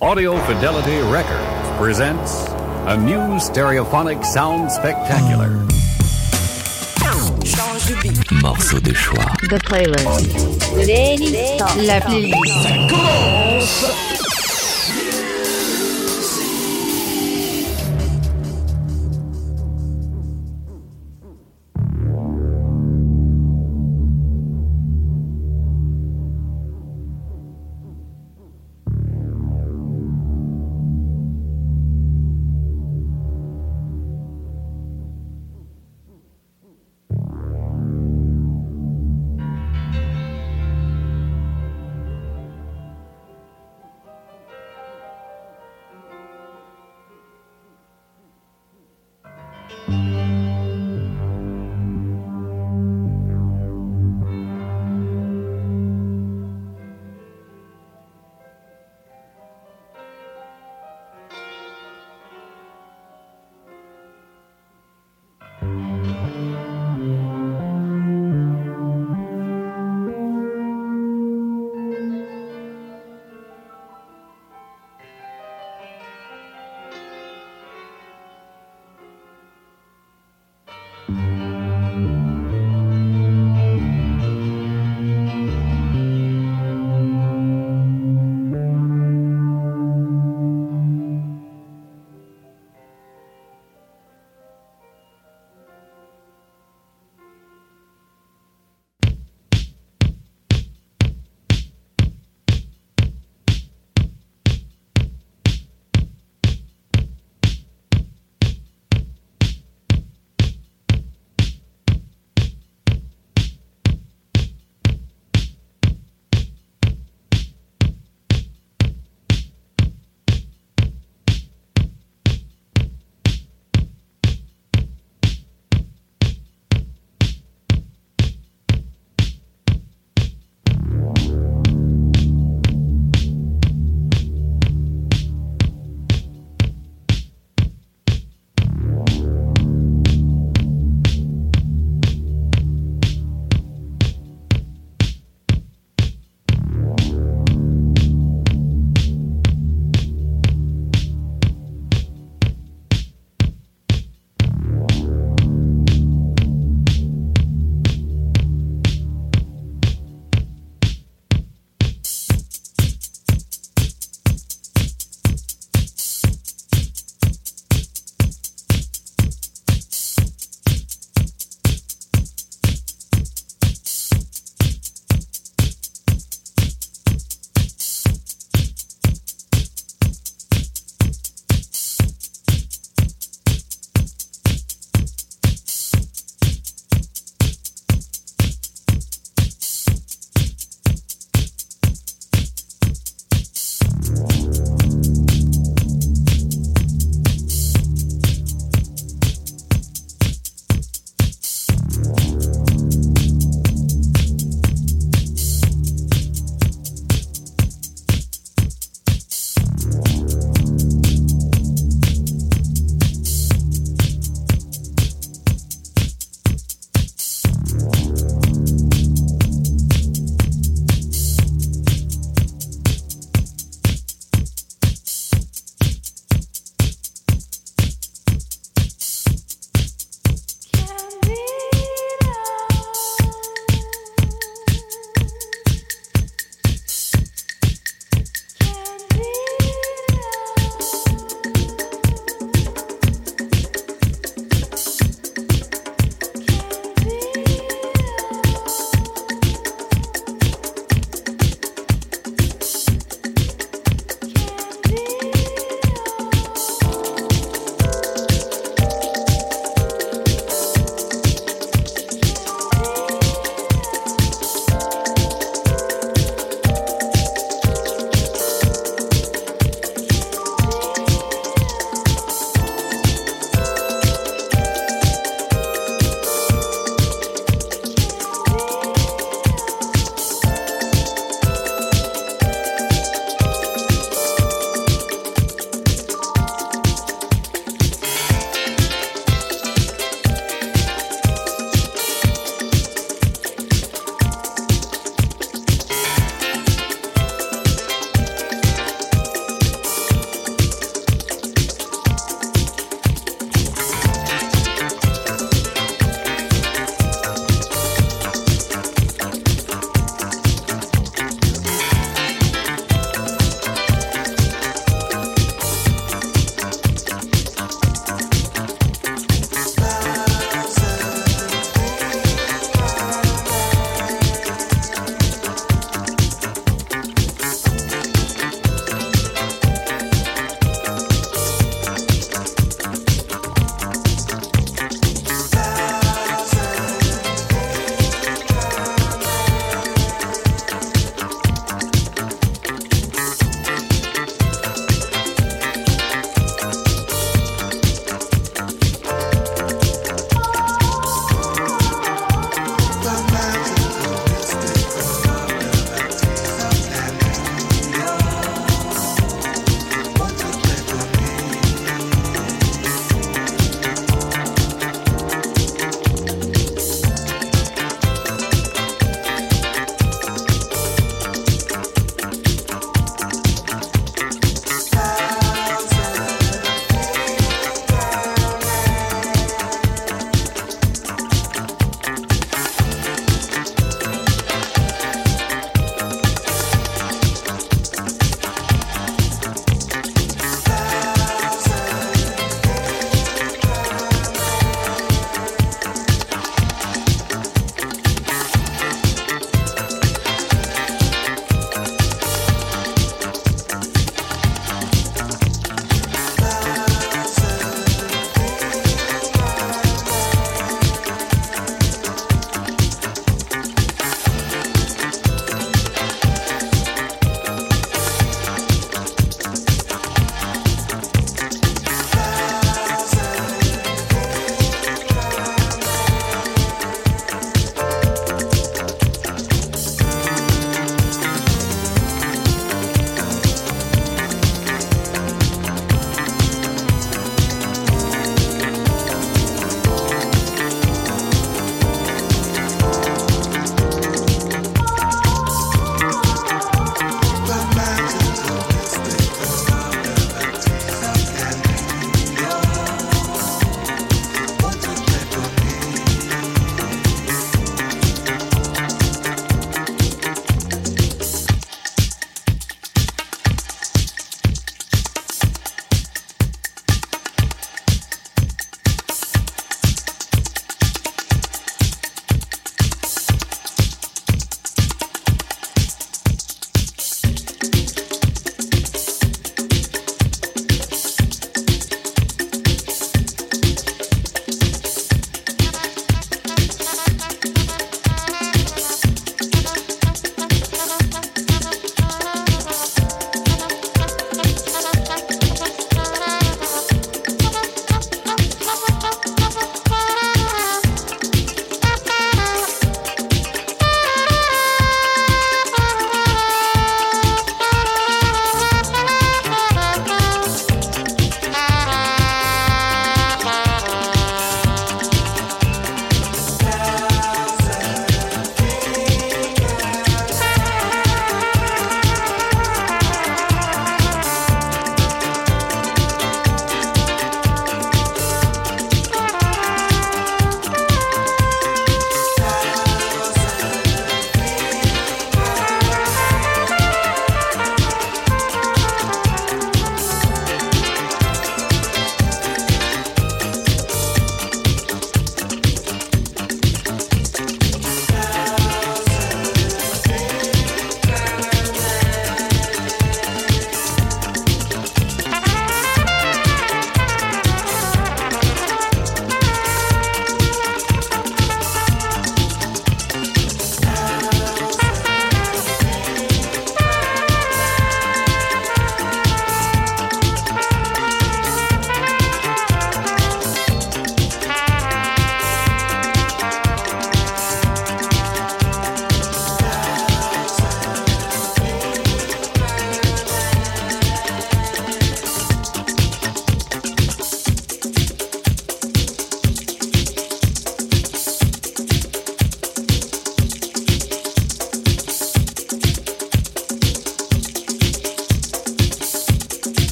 Audio Fidelity Records presents a new stereophonic sound spectacular. Morceau de choix. The playlist. La playlist.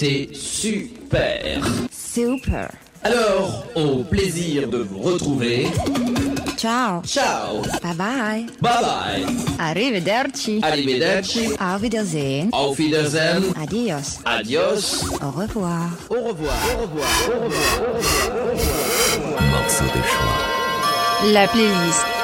Été super. Super. Alors, au plaisir de vous retrouver. Ciao. Ciao. Bye bye. Bye bye. Arrivederci. Arrivederci. Auf Wiedersehen. Auf Wiedersehen. Adios. Adios. Au revoir. Au revoir. Au revoir. Au revoir. Au revoir. Morceau de choix. La playlist